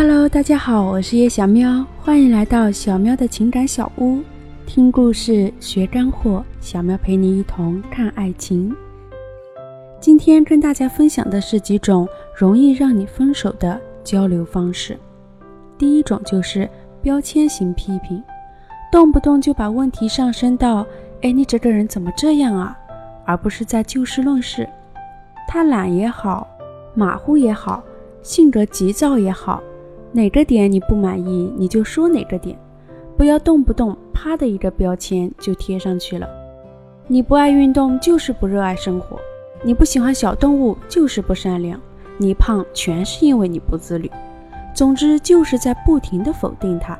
Hello，大家好，我是叶小喵，欢迎来到小喵的情感小屋，听故事学干货，小喵陪你一同看爱情。今天跟大家分享的是几种容易让你分手的交流方式。第一种就是标签型批评，动不动就把问题上升到“哎，你这个人怎么这样啊”，而不是在就事论事。他懒也好，马虎也好，性格急躁也好。哪个点你不满意，你就说哪个点，不要动不动啪的一个标签就贴上去了。你不爱运动就是不热爱生活，你不喜欢小动物就是不善良，你胖全是因为你不自律。总之就是在不停的否定他，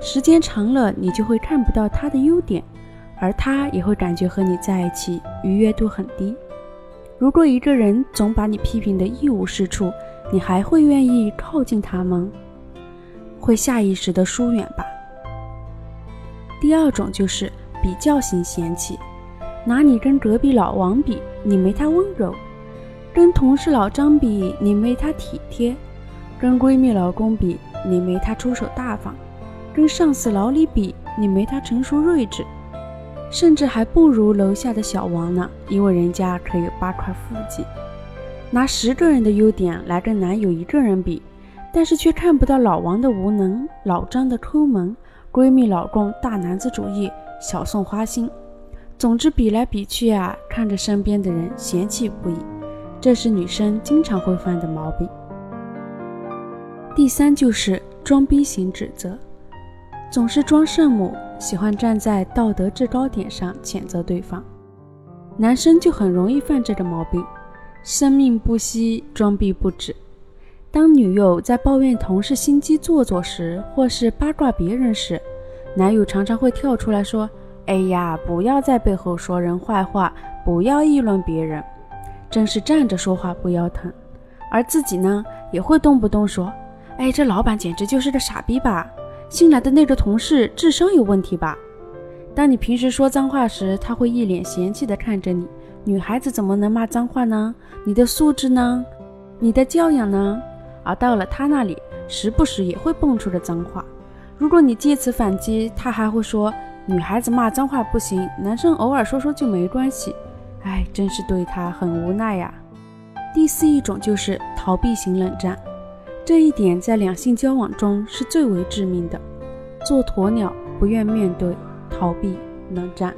时间长了你就会看不到他的优点，而他也会感觉和你在一起愉悦度很低。如果一个人总把你批评的一无是处，你还会愿意靠近他吗？会下意识的疏远吧。第二种就是比较型嫌弃，拿你跟隔壁老王比，你没他温柔；跟同事老张比，你没他体贴；跟闺蜜老公比，你没他出手大方；跟上司老李比，你没他成熟睿智。甚至还不如楼下的小王呢，因为人家可有八块腹肌。拿十个人的优点来跟男友一个人比，但是却看不到老王的无能、老张的抠门、闺蜜老公大男子主义、小宋花心。总之比来比去啊，看着身边的人嫌弃不已，这是女生经常会犯的毛病。第三就是装逼型指责，总是装圣母。喜欢站在道德制高点上谴责对方，男生就很容易犯这个毛病。生命不息，装逼不止。当女友在抱怨同事心机做作时，或是八卦别人时，男友常常会跳出来说：“哎呀，不要在背后说人坏话，不要议论别人，真是站着说话不腰疼。”而自己呢，也会动不动说：“哎，这老板简直就是个傻逼吧。”新来的那个同事智商有问题吧？当你平时说脏话时，他会一脸嫌弃地看着你。女孩子怎么能骂脏话呢？你的素质呢？你的教养呢？而到了他那里，时不时也会蹦出的脏话。如果你借此反击，他还会说女孩子骂脏话不行，男生偶尔说说就没关系。哎，真是对他很无奈呀。第四一种就是逃避型冷战。这一点在两性交往中是最为致命的，做鸵鸟，不愿面对，逃避，冷战。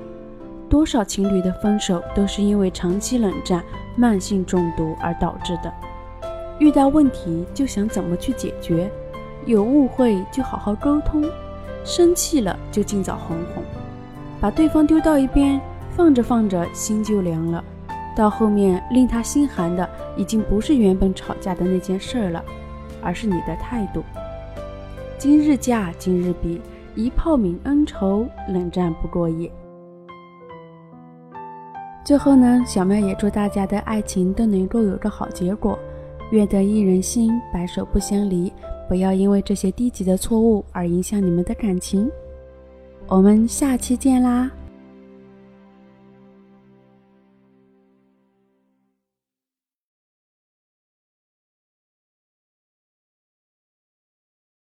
多少情侣的分手都是因为长期冷战、慢性中毒而导致的。遇到问题就想怎么去解决，有误会就好好沟通，生气了就尽早哄哄，把对方丢到一边，放着放着心就凉了。到后面令他心寒的已经不是原本吵架的那件事了。而是你的态度。今日嫁今日比，一炮泯恩仇，冷战不过夜。最后呢，小妙也祝大家的爱情都能够有个好结果，愿得一人心，白首不相离。不要因为这些低级的错误而影响你们的感情。我们下期见啦！